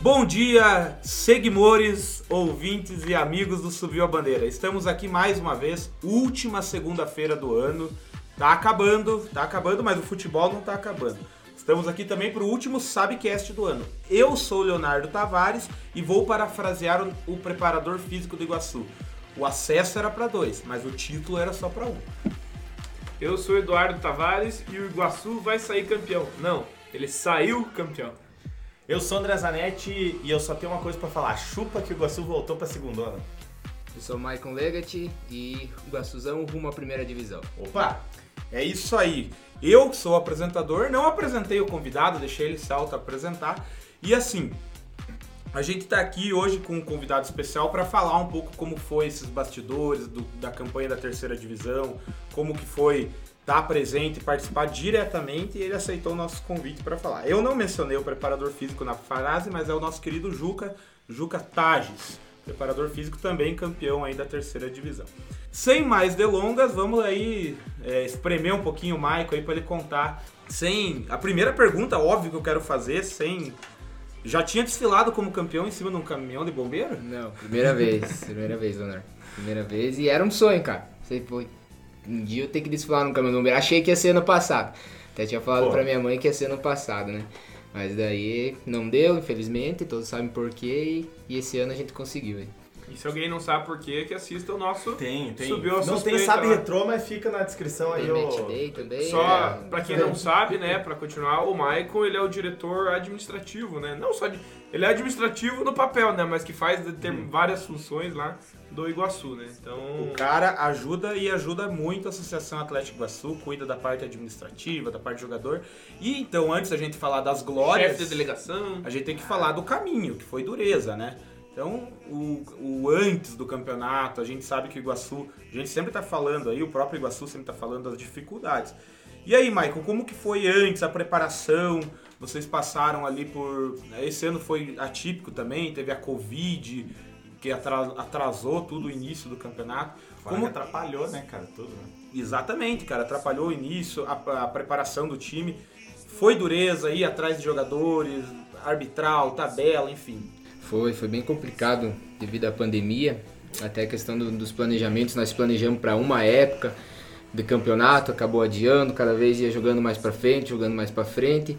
Bom dia, seguidores, ouvintes e amigos do Subiu a Bandeira. Estamos aqui mais uma vez, última segunda-feira do ano. Tá acabando, tá acabando, mas o futebol não tá acabando. Estamos aqui também para o último Sabcast do ano. Eu sou o Leonardo Tavares e vou parafrasear o, o preparador físico do Iguaçu. O acesso era para dois, mas o título era só para um. Eu sou Eduardo Tavares e o Iguaçu vai sair campeão. Não, ele saiu campeão. Eu sou André Zanetti e eu só tenho uma coisa pra falar. Chupa que o Iguaçu voltou pra segunda ano. Eu sou o Maicon Legat e o Iguaçuzão rumo à primeira divisão. Opa, é isso aí. Eu sou o apresentador, não apresentei o convidado, deixei ele se auto-apresentar. E assim, a gente tá aqui hoje com um convidado especial para falar um pouco como foi esses bastidores do- da campanha da terceira divisão, como que foi estar presente e participar diretamente e ele aceitou o nosso convite para falar. Eu não mencionei o preparador físico na frase, mas é o nosso querido Juca, Juca Tages, preparador físico também campeão aí da terceira divisão. Sem mais delongas, vamos aí é, espremer um pouquinho o Maico aí para ele contar. Sem a primeira pergunta, óbvio que eu quero fazer, sem já tinha desfilado como campeão em cima de um caminhão de bombeiro? Não, primeira vez, primeira vez, Leonardo. Primeira vez e era um sonho, cara. Você foi. Um dia eu tenho que desfilar no caminhão do bombeiro. Achei que ia ser ano passado. Até tinha falado Pô. pra minha mãe que ia ser ano passado, né? Mas daí não deu, infelizmente, todos sabem por quê e, esse ano a gente conseguiu, hein? E se alguém não sabe por quê, que assista o nosso. Tem, tem. Subiu a não tem Sabe lá. Retrô, mas fica na descrição aí Tem o... Day também. Só é, pra quem não sabe, né, pra continuar, o Michael, ele é o diretor administrativo, né? Não só de, ele é administrativo no papel, né, mas que faz de- ter várias funções lá do Iguaçu, né? Então, O cara ajuda e ajuda muito a Associação Atlético Iguaçu, cuida da parte administrativa, da parte jogador. E então, antes da gente falar das glórias, chefe de delegação. a gente tem que falar do caminho, que foi dureza, né? Então, o, o antes do campeonato, a gente sabe que o Iguaçu, a gente sempre tá falando aí, o próprio Iguaçu sempre tá falando das dificuldades. E aí, Michael, como que foi antes a preparação? Vocês passaram ali por. Esse ano foi atípico também, teve a Covid, que atra- atrasou tudo o início do campeonato. Fora Como atrapalhou, né, cara, tudo, né? Exatamente, cara, atrapalhou o início, a, a preparação do time. Foi dureza ir atrás de jogadores, arbitral, tabela, enfim. Foi, foi bem complicado devido à pandemia, até a questão do- dos planejamentos, nós planejamos para uma época de campeonato, acabou adiando, cada vez ia jogando mais para frente, jogando mais para frente.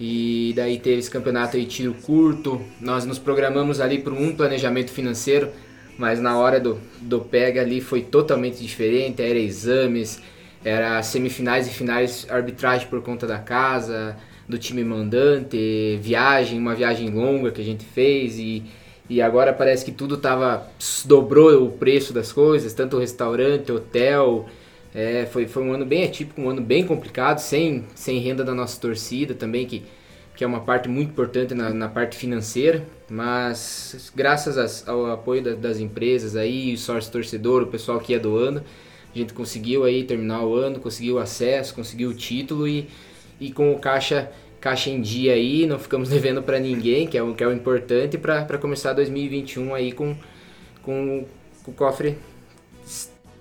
E daí teve esse campeonato aí tiro curto, nós nos programamos ali para um planejamento financeiro, mas na hora do, do pega ali foi totalmente diferente, era exames, era semifinais e finais arbitragem por conta da casa, do time mandante, viagem, uma viagem longa que a gente fez. E, e agora parece que tudo tava dobrou o preço das coisas, tanto o restaurante, hotel, é, foi, foi um ano bem atípico, um ano bem complicado, sem, sem renda da nossa torcida também, que, que é uma parte muito importante na, na parte financeira, mas graças ao apoio da- das empresas aí, o sócio torcedor, o pessoal que ia doando, a gente conseguiu aí terminar o ano, conseguiu acesso, conseguiu o título e, e com o caixa caixa em dia aí, não ficamos devendo para ninguém, que é o que é o importante para começar 2021 aí com com, com o cofre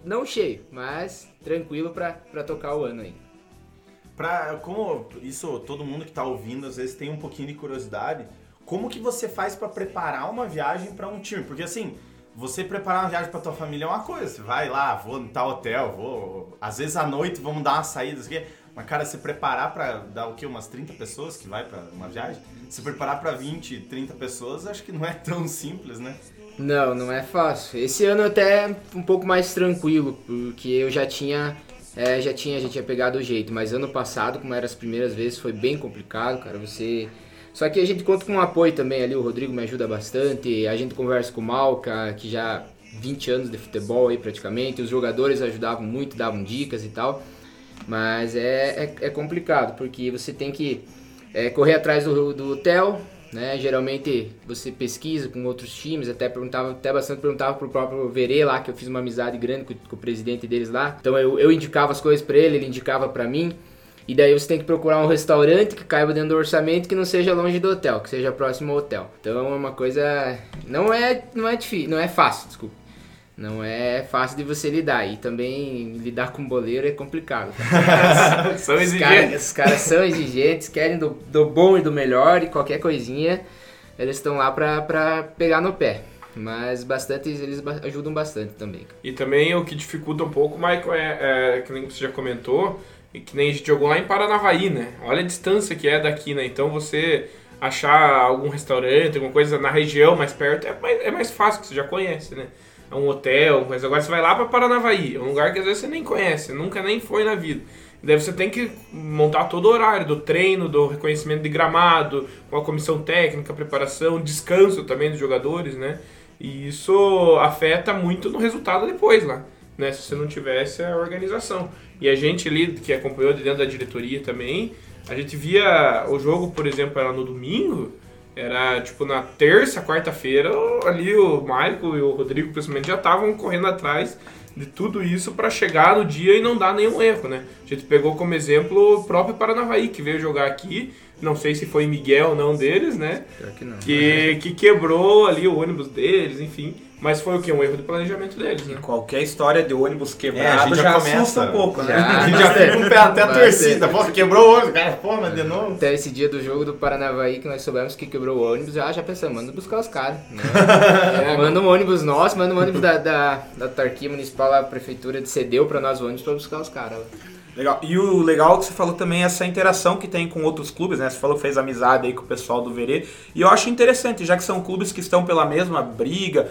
não cheio, mas tranquilo para tocar o ano aí. Pra, como isso, todo mundo que tá ouvindo, às vezes tem um pouquinho de curiosidade, como que você faz pra preparar uma viagem pra um time? Porque assim, você preparar uma viagem pra tua família é uma coisa, você vai lá, vou no tal hotel, vou... Às vezes à noite vamos dar uma saída, aqui. Mas, cara, se preparar pra dar o quê? Umas 30 pessoas que vai pra uma viagem? Se preparar pra 20, 30 pessoas, acho que não é tão simples, né? Não, não é fácil. Esse ano até um pouco mais tranquilo, porque eu já tinha, é, já tinha, já tinha pegado o jeito. Mas ano passado, como eram as primeiras vezes, foi bem complicado, cara. Você, só que a gente conta com um apoio também ali. O Rodrigo me ajuda bastante. A gente conversa com o Malca, que já 20 anos de futebol aí praticamente. Os jogadores ajudavam muito, davam dicas e tal. Mas é, é, é complicado, porque você tem que é, correr atrás do, do hotel, né? Geralmente você pesquisa com outros times, até perguntava, até bastante perguntava pro próprio Verê lá, que eu fiz uma amizade grande com, com o presidente deles lá. Então eu, eu indicava as coisas para ele, ele indicava para mim. E daí você tem que procurar um restaurante que caiba dentro do orçamento que não seja longe do hotel, que seja próximo ao hotel. Então é uma coisa não é não é difícil, não é fácil, desculpa. Não é fácil de você lidar e também lidar com boleiro é complicado. Tá? São Os exigentes. caras, os caras são exigentes, querem do, do bom e do melhor e qualquer coisinha eles estão lá pra, pra pegar no pé. Mas bastante, eles ajudam bastante também. E também o que dificulta um pouco, Michael, é, é que nem você já comentou, e que nem a gente jogou lá em Paranavaí, né? Olha a distância que é daqui, né? Então você achar algum restaurante, alguma coisa na região mais perto é mais, é mais fácil, que você já conhece, né? É um hotel, mas agora você vai lá pra Paranavaí, é um lugar que às vezes você nem conhece, nunca nem foi na vida. Daí você tem que montar todo o horário do treino, do reconhecimento de gramado, com a comissão técnica, preparação, descanso também dos jogadores, né? E isso afeta muito no resultado depois lá, né? Se você não tivesse a organização. E a gente ali, que acompanhou de dentro da diretoria também, a gente via o jogo, por exemplo, era no domingo, era tipo na terça, quarta-feira, ali o Michael e o Rodrigo, principalmente, já estavam correndo atrás de tudo isso para chegar no dia e não dar nenhum erro, né? A gente pegou como exemplo o próprio Paranavaí, que veio jogar aqui, não sei se foi Miguel ou não deles, né? Pior que não. que, que quebrou ali o ônibus deles, enfim. Mas foi o que? Um erro de planejamento deles, né? Qualquer história de ônibus É, a quebrado gente já, já começa- assusta um pouco, né? Já. A gente já fica o pé até a torcida. Pô, quebrou o ônibus, cara. Pô, mas de novo. Até esse dia do jogo do Paranavaí que nós soubemos que quebrou o ônibus, já, já pensamos, manda buscar os caras. Né? É, manda um ônibus nosso, manda um ônibus da, da, da autarquia municipal, a prefeitura cedeu pra nós o ônibus pra buscar os caras. Legal. E o legal que você falou também é essa interação que tem com outros clubes, né? Você falou que fez amizade aí com o pessoal do Verê. E eu acho interessante, já que são clubes que estão pela mesma briga,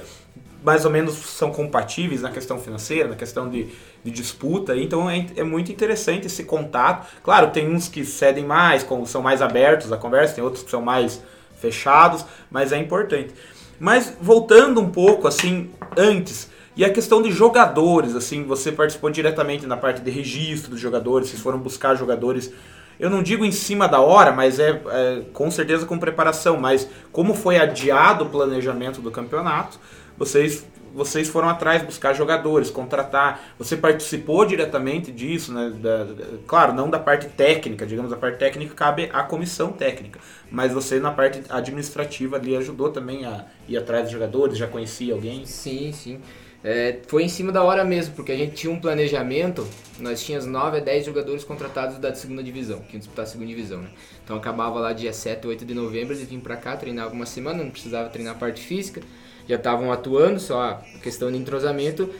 mais ou menos são compatíveis na questão financeira, na questão de, de disputa. Então é, é muito interessante esse contato. Claro, tem uns que cedem mais, são mais abertos à conversa, tem outros que são mais fechados, mas é importante. Mas voltando um pouco assim, antes, e a questão de jogadores, assim, você participou diretamente na parte de registro dos jogadores, vocês foram buscar jogadores, eu não digo em cima da hora, mas é, é, com certeza com preparação, mas como foi adiado o planejamento do campeonato, vocês vocês foram atrás buscar jogadores, contratar. Você participou diretamente disso, né? Da- da- claro, não da parte técnica, digamos, a parte técnica cabe à comissão técnica, mas você na parte administrativa ali ajudou também a ir atrás dos jogadores, já conhecia alguém? Sim, sim. É, foi em cima da hora mesmo, porque a gente tinha um planejamento, nós tínhamos 9 a 10 jogadores contratados da segunda divisão, que disputar a segunda divisão, né? Então acabava lá dia 7, 8 de novembro, eles vinham pra cá, treinavam uma semana, não precisava treinar a parte física, já estavam atuando, só questão de entrosamento,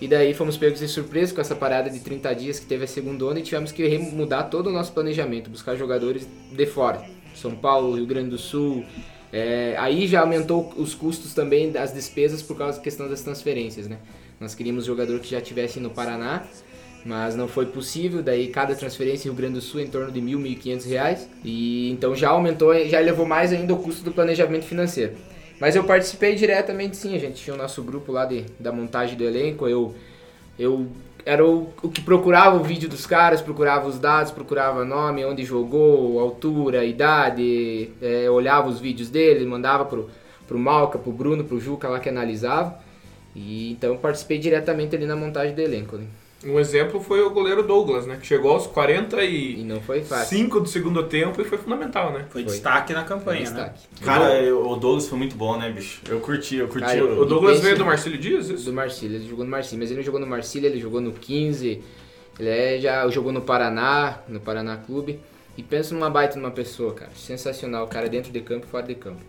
e daí fomos pegos de surpresa com essa parada de 30 dias que teve a segunda onda e tivemos que mudar todo o nosso planejamento, buscar jogadores de fora, São Paulo, Rio Grande do Sul, é, aí já aumentou os custos também das despesas por causa da questão das transferências, né? Nós queríamos jogador que já estivesse no Paraná, mas não foi possível. Daí cada transferência em Rio Grande do Sul em torno de mil, mil e quinhentos reais. E então já aumentou, já elevou mais ainda o custo do planejamento financeiro. Mas eu participei diretamente sim, a gente tinha o nosso grupo lá de, da montagem do elenco, eu, eu era o, o que procurava o vídeo dos caras, procurava os dados, procurava nome, onde jogou, altura, idade, é, olhava os vídeos dele, mandava pro, pro Malca, pro Bruno, pro Juca lá que analisava. E então eu participei diretamente ali na montagem do elenco. né? Um exemplo foi o goleiro Douglas, né? Que chegou aos E 45 não foi fácil. do segundo tempo e foi fundamental, né? Foi, Foi. destaque na Foi campanha, né? destaque. Cara, eu- o Douglas foi muito bom, né, bicho? Eu curti, eu curti. Cara, o- O Douglas veio do Marcílio Dias, isso? Do Marcílio, ele jogou no Marcílio, mas ele não jogou no Marcílio, ele jogou no 15, ele é, já jogou no Paraná, no Paraná Clube. E pensa numa baita numa pessoa, cara. Sensacional, cara, dentro de campo e fora de campo.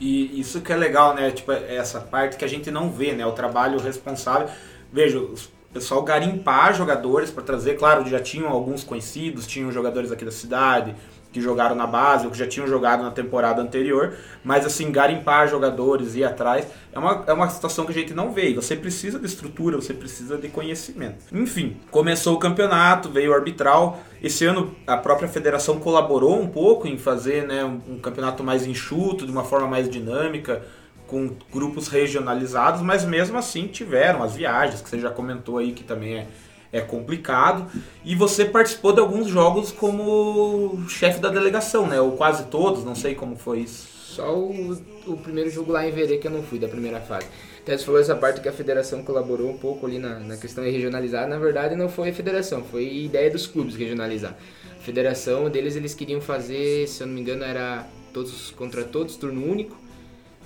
E isso que é legal, né? Tipo, essa parte que a gente não vê, né? O trabalho responsável. Veja, o pessoal garimpar jogadores para trazer, claro, já tinham alguns conhecidos, tinham jogadores aqui da cidade que jogaram na base ou que já tinham jogado na temporada anterior, mas assim, garimpar jogadores e ir atrás é uma, é uma situação que a gente não vê. Você precisa de estrutura, você precisa de conhecimento. Enfim, começou o campeonato, veio o arbitral. Esse ano a própria federação colaborou um pouco em fazer né, um, um campeonato mais enxuto, de uma forma mais dinâmica, com grupos regionalizados, mas mesmo assim tiveram as viagens, que você já comentou aí que também é, é complicado. E você participou de alguns jogos como chefe da delegação, né? Ou quase todos, não sei como foi isso. Só o, o primeiro jogo lá em Verê que eu não fui, da primeira fase. Até você falou essa parte que a federação colaborou um pouco ali na, na questão de regionalizar. Na verdade, não foi a federação, foi ideia dos clubes regionalizar. federação deles, eles queriam fazer, se eu não me engano, era todos contra todos, turno único.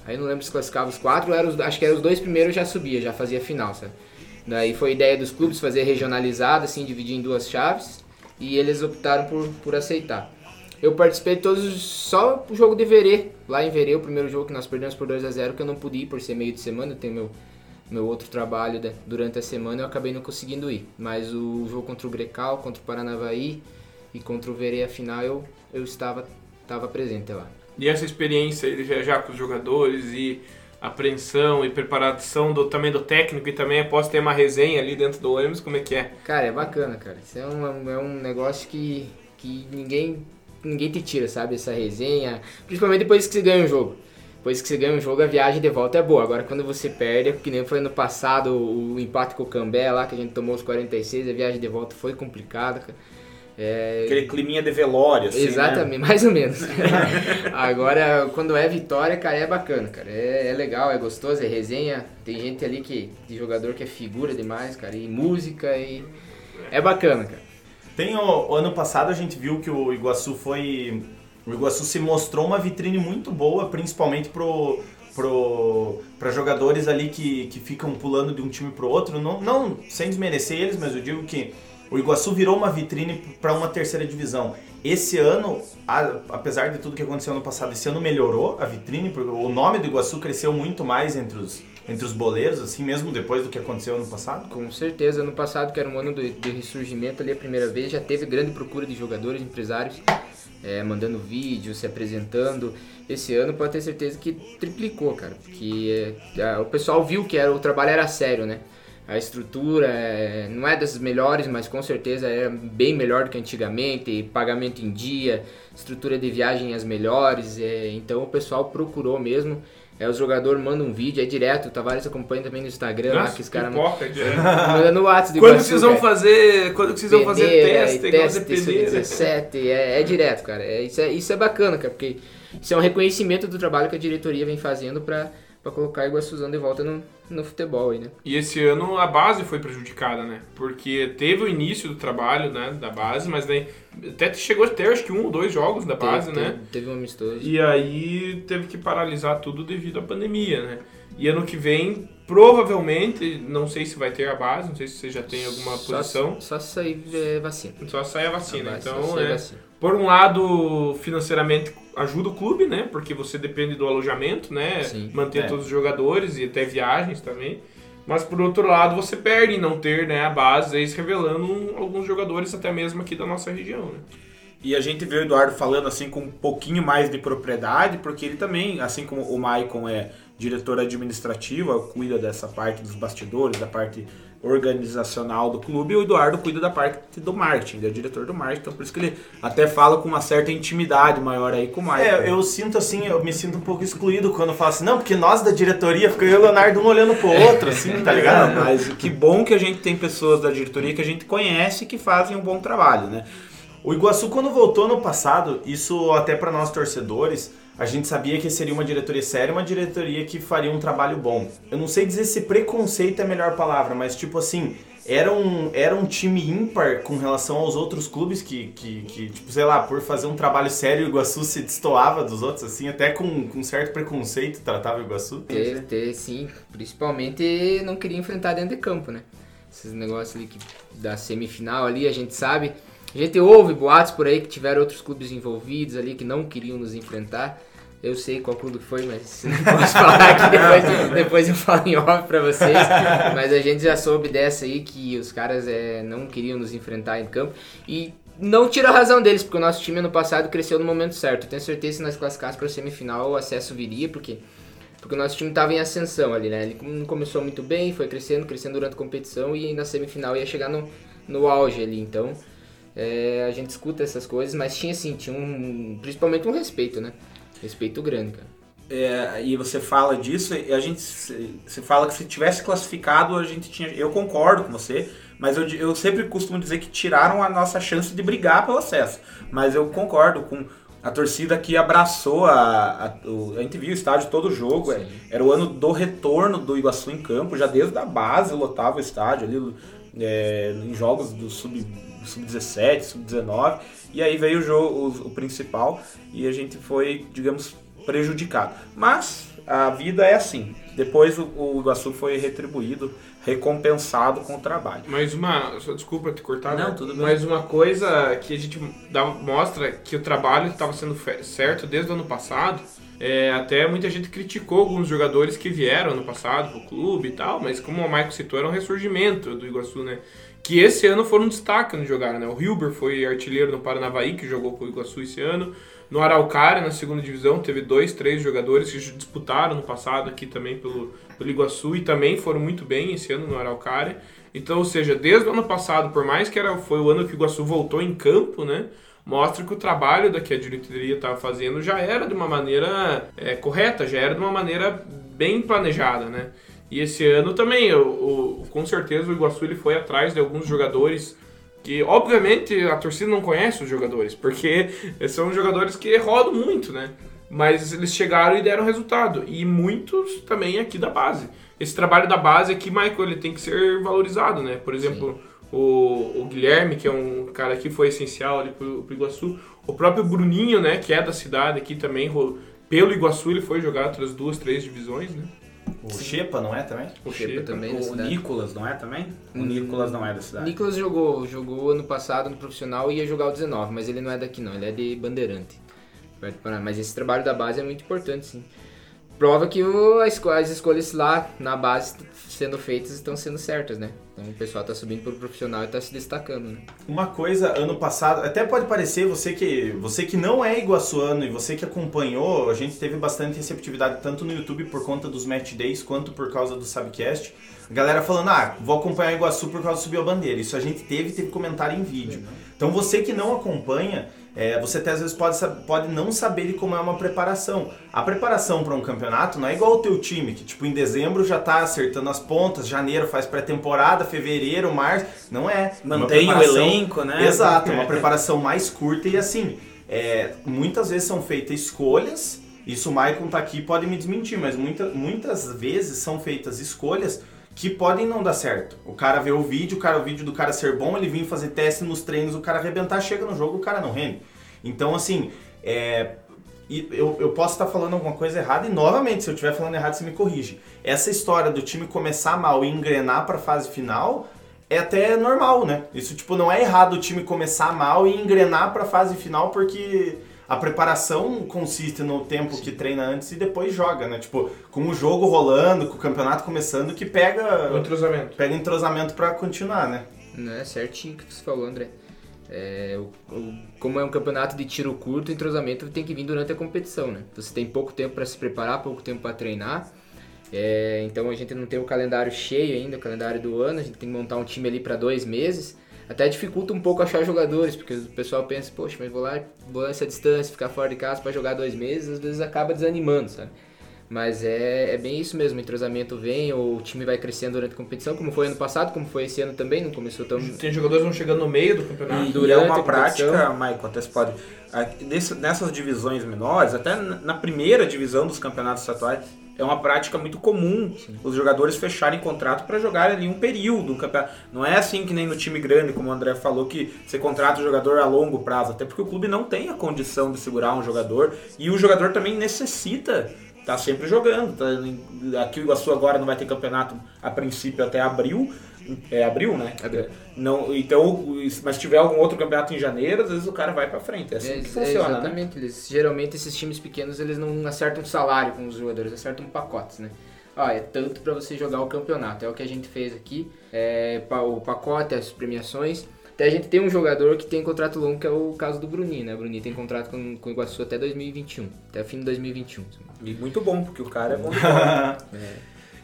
Aí não lembro se classificava os quatro, era os, acho que eram os dois primeiros já subia, já fazia final, sabe? Daí foi ideia dos clubes fazer regionalizado, assim, dividir em duas chaves, e eles optaram por, por aceitar. Eu participei de todos, só o jogo de Verê, lá em Verê, o primeiro jogo que nós perdemos por 2 a 0 que eu não pude ir por ser meio de semana, eu tenho meu, meu outro trabalho de, durante a semana, eu acabei não conseguindo ir. Mas o jogo contra o Grecal, contra o Paranavaí e contra o Verê, a final, eu, eu estava, estava presente lá. E essa experiência de viajar com os jogadores e apreensão e preparação do, também do técnico e também após ter uma resenha ali dentro do ônibus, como é que é? Cara, é bacana, cara. Isso é um, é um negócio que, que ninguém, ninguém te tira, sabe? Essa resenha. Principalmente depois que você ganha um jogo. Depois que você ganha um jogo, a viagem de volta é boa. Agora, quando você perde, é que nem foi no passado o, o empate com o Cambé lá, que a gente tomou os 46, a viagem de volta foi complicada, cara. É... Aquele climinha de velório, assim, Exatamente, né? mais ou menos. Agora, quando é vitória, cara, é bacana, cara. É, é, legal, é gostoso, é resenha. Tem gente ali que, de jogador que é figura demais, cara, e música e. É bacana, cara. Tem o, o ano passado a gente viu que o Iguaçu foi. O Iguaçu se mostrou uma vitrine muito boa, principalmente pro, para jogadores ali que, que ficam pulando de um time pro outro. Não, não sem desmerecer eles, mas eu digo que o Iguaçu virou uma vitrine para uma terceira divisão. Esse ano, a, apesar de tudo que aconteceu ano passado, esse ano melhorou a vitrine, porque o nome do Iguaçu cresceu muito mais entre os, entre os boleiros, assim mesmo depois do que aconteceu ano passado? Com certeza, ano passado, que era um ano de, de ressurgimento ali a primeira vez, já teve grande procura de jogadores, empresários, é, mandando vídeos, se apresentando. Esse ano pode ter certeza que triplicou, cara, porque é, o pessoal viu que era, o trabalho era sério, né? A estrutura é, não é das melhores, mas com certeza é bem melhor do que antigamente. Pagamento em dia, estrutura de viagem as melhores. É, então o pessoal procurou mesmo. É, os jogadores mandam um vídeo, é direto. O Tavares acompanha também no Instagram, Nossa, lá, que os caras pipoca, é. mandam no WhatsApp. Quando vocês vão fazer, quando vocês vão fazer teste, igual teste, peneira. 17, é, é direto, cara. É, isso, é, isso é bacana, cara, porque isso é um reconhecimento do trabalho que a diretoria vem fazendo para para colocar Iguaçuzão de volta no, no futebol aí, né? E esse ano a base foi prejudicada, né? Porque teve o início do trabalho, né, da base, mas daí até chegou a ter acho que um ou dois jogos da base, teve, né? Teve, teve um amistoso. E aí teve que paralisar tudo devido à pandemia, né? E ano que vem, provavelmente, não sei se vai ter a base, não sei se você já tem alguma Só- posição. Só, se sair é, vacina. Só sai a vacina. A base, só então, sair é, vacina. por um lado, financeiramente ajuda o clube, né? Porque você depende do alojamento, né? Sim. Manter É. todos os jogadores e até viagens também. Mas por outro lado, você perde em não ter né, a base, se revelando alguns jogadores até mesmo aqui da nossa região, né? E a gente vê o Eduardo falando assim com um pouquinho mais de propriedade, porque ele também, assim como o Maicon é diretor administrativo, cuida dessa parte dos bastidores, da parte organizacional do clube, e o Eduardo cuida da parte do marketing, ele é diretor do marketing, então por isso que ele até fala com uma certa intimidade maior aí com o Maicon. É, eu sinto assim, eu me sinto um pouco excluído quando eu falo assim, não, porque nós da diretoria, fica eu e o Leonardo um olhando pro outro, assim, tá Não, ligado? mas que bom que a gente tem pessoas da diretoria que a gente conhece que fazem um bom trabalho, né? O Iguaçu, quando voltou no passado, isso até para nós torcedores, a gente sabia que seria uma diretoria séria, uma diretoria que faria um trabalho bom. Eu não sei dizer se preconceito é a melhor palavra, mas tipo assim, era um, era um time ímpar com relação aos outros clubes que, que, que, tipo, sei lá, por fazer um trabalho sério, o Iguaçu se destoava dos outros, assim, até com, com certo preconceito tratava o Iguaçu. Ter, ter, sim. Principalmente não queria enfrentar dentro de campo, né? Esses negócios ali que, da semifinal ali, a gente sabe. A gente ouve boatos por aí que tiveram outros clubes envolvidos ali que não queriam nos enfrentar. Eu sei qual clube foi, mas não posso falar aqui, depois, depois eu falo em off pra vocês. Mas a gente já soube dessa aí que os caras é, não queriam nos enfrentar em campo. E não tira a razão deles, porque o nosso time ano passado cresceu no momento certo. Tenho certeza que se nós classificássemos pra semifinal o acesso viria, porque porque o nosso time estava em ascensão ali, né? Ele não começou muito bem, foi crescendo, crescendo durante a competição e na semifinal ia chegar no, no auge ali. Então, é, a gente escuta essas coisas, mas tinha assim, tinha um, principalmente um respeito, né? Respeito grande, cara. É, e você fala disso, e a gente você fala que se tivesse classificado a gente tinha. Eu concordo com você, mas eu, eu sempre costumo dizer que tiraram a nossa chance de brigar pelo acesso. Mas eu concordo com a torcida que abraçou a, a, o- a gente viu o estádio todo o jogo. é, era o ano do retorno do Iguaçu em campo, já desde a base lotava o estádio ali é, em jogos do sub sub-17, sub-19, e aí veio o jogo o, o principal e a gente foi, digamos, prejudicado. Mas a vida é assim. Depois o, o Iguaçu foi retribuído, recompensado com o trabalho. Mais uma, só desculpa te cortar, Não, né? tudo bem. mas uma coisa que a gente dá, mostra que o trabalho estava sendo certo desde o ano passado. É, até muita gente criticou alguns jogadores que vieram ano passado pro clube e tal, mas como o Michael citou, era um ressurgimento do Iguaçu, né? Que esse ano foram um destaque no jogar, né? O Hilber foi artilheiro no Paranavaí, que jogou com o Iguaçu esse ano. No Araucária, na segunda divisão, teve dois, três jogadores que disputaram no passado aqui também pelo, pelo Iguaçu e também foram muito bem esse ano no Araucária. Então, ou seja, desde o ano passado, por mais que era, foi o ano que o Iguaçu voltou em campo, né? Mostra que o trabalho da que a diretoria estava fazendo já era de uma maneira é, correta, já era de uma maneira bem planejada, né? E esse ano também, o, com certeza, o Iguaçu ele foi atrás de alguns jogadores que, obviamente, a torcida não conhece os jogadores, porque são jogadores que rodam muito, né? Mas eles chegaram e deram resultado. E muitos também aqui da base. Esse trabalho da base aqui, Michael, ele tem que ser valorizado, né? Por exemplo, o, o Guilherme, que é um cara que foi essencial ali pro, pro Iguaçu. O próprio Bruninho, né? Que é da cidade aqui também. Pelo Iguaçu ele foi jogar outras duas, três divisões, né? O Xepa, não é também? O Xepa Xepa. também O. Nicolas, não é também? O Hum, Nicolas não é da O cidade. Nicolas jogou, jogou ano passado no profissional e ia jogar o 19, mas ele não é daqui não, ele é de Bandeirante. Mas esse trabalho da base é muito importante, sim. Prova que o- as escolhas lá na base sendo feitas estão sendo certas, né? Então o pessoal tá subindo pro profissional e tá se destacando, né? Uma coisa, ano passado, até pode parecer, você que, você que não é iguaçuano e você que acompanhou, a gente teve bastante receptividade tanto no YouTube por conta dos match days, quanto por causa do Subcast. A galera falando, ah, vou acompanhar Iguaçu por causa do Subiu a Bandeira. Isso a gente teve, teve comentário em vídeo. Então você que não acompanha, é, você até às vezes pode, pode não saber de como é uma preparação. A preparação para um campeonato não é igual o teu time, que tipo em dezembro já tá acertando as pontas, janeiro faz pré-temporada, fevereiro, março. Não é. Mantém o elenco, né? Exato, uma preparação mais curta e assim, é, muitas vezes são feitas escolhas. Isso o Maicon tá aqui pode me desmentir, mas muita, muitas vezes são feitas escolhas que podem não dar certo. O cara vê o vídeo, o, cara, o vídeo do cara ser bom, ele vir fazer teste nos treinos, o cara arrebentar, chega no jogo, o cara não rende. Então, assim, é, eu, eu posso estar falando alguma coisa errada e novamente, se eu estiver falando errado, você me corrige. Essa história do time começar mal e engrenar para a fase final é até normal, né? Isso tipo não é errado o time começar mal e engrenar para a fase final porque a preparação consiste no tempo que treina antes e depois joga, né? Tipo, com o jogo rolando, com o campeonato começando, que O pega entrosamento. pega entrosamento para continuar, né? Não é certinho o que você falou, André. É, o- o- como é um campeonato de tiro curto, o entrosamento tem que vir durante a competição, né? Você tem pouco tempo para se preparar, pouco tempo para treinar. É, então a gente não tem o calendário cheio ainda, o calendário do ano, a gente tem que montar um time ali para dois meses. Até dificulta um pouco achar jogadores, porque o pessoal pensa, poxa, mas vou lá, vou nessa distância, ficar fora de casa para jogar dois meses, às vezes acaba desanimando, sabe? Mas é, é bem isso mesmo, o entrosamento vem, o time vai crescendo durante a competição, como foi ano passado, como foi esse ano também, não começou tão... Tem jogadores que vão chegando no meio do campeonato. E, e durante é a uma prática, Michael, até se pode. nessas divisões menores, até na primeira divisão dos campeonatos estaduais, é uma prática muito comum os jogadores fecharem contrato para jogar ali um período. Um campeonato. Não é assim que nem no time grande, como o André falou, que você contrata o jogador a longo prazo, até porque o clube não tem a condição de segurar um jogador e o jogador também necessita estar sempre jogando. Tá? Aqui o Iguaçu agora não vai ter campeonato a princípio até abril. É abril, né? Abril. Não, então, mas se tiver algum outro campeonato em janeiro, às vezes o cara vai pra frente. É assim É, que é, funciona, né? exatamente. Eles, geralmente esses times pequenos eles não acertam salário com os jogadores, acertam pacotes, né? Ah, é tanto para você jogar o campeonato. É o que a gente fez aqui. É, o pacote, as premiações. Até a gente tem um jogador que tem contrato longo, que é o caso do Bruninho, né? O Bruninho tem contrato com, com o Iguaçu até 2021, até o fim de 2021. E muito bom, porque o cara é bom de bola.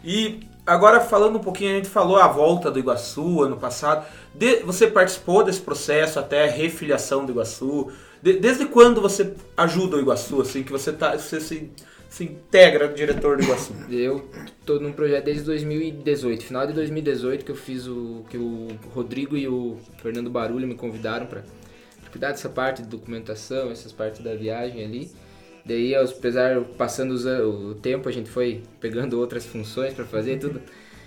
E agora falando um pouquinho, a gente falou a volta do Iguaçu ano passado. De- você participou desse processo até a refiliação do Iguaçu. De- desde quando você ajuda o Iguaçu, assim, que você, tá, você se, se integra diretor do Iguaçu? Eu tô num projeto desde 2018, final de 2018 que eu fiz o que o Rodrigo e o Fernando Barulho me convidaram para cuidar dessa parte de documentação, essas partes da viagem ali. Daí, apesar passando o tempo, a gente foi pegando outras funções para fazer tudo.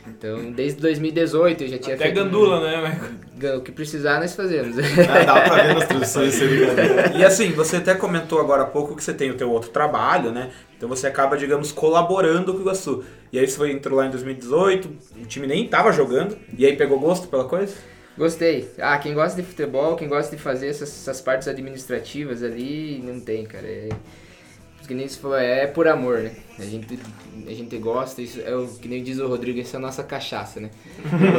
Então, desde 2018 eu já tinha Até feito gandula, né? Michael? o que precisar nós fazemos. Ah, dá pra ver nas traduções. E assim, você até comentou agora há pouco que você tem o teu outro trabalho, né? Então você acaba, digamos, colaborando com o Iguaçu. E aí você foi, entrou lá em 2018, o time nem tava jogando, e aí pegou gosto pela coisa? Gostei. Ah, quem gosta de futebol, quem gosta de fazer essas, essas partes administrativas ali, não tem, cara. É, que nem você falou, é por amor, né? A gente, a gente gosta, isso é o que nem diz o Rodrigo, isso é a nossa cachaça, né?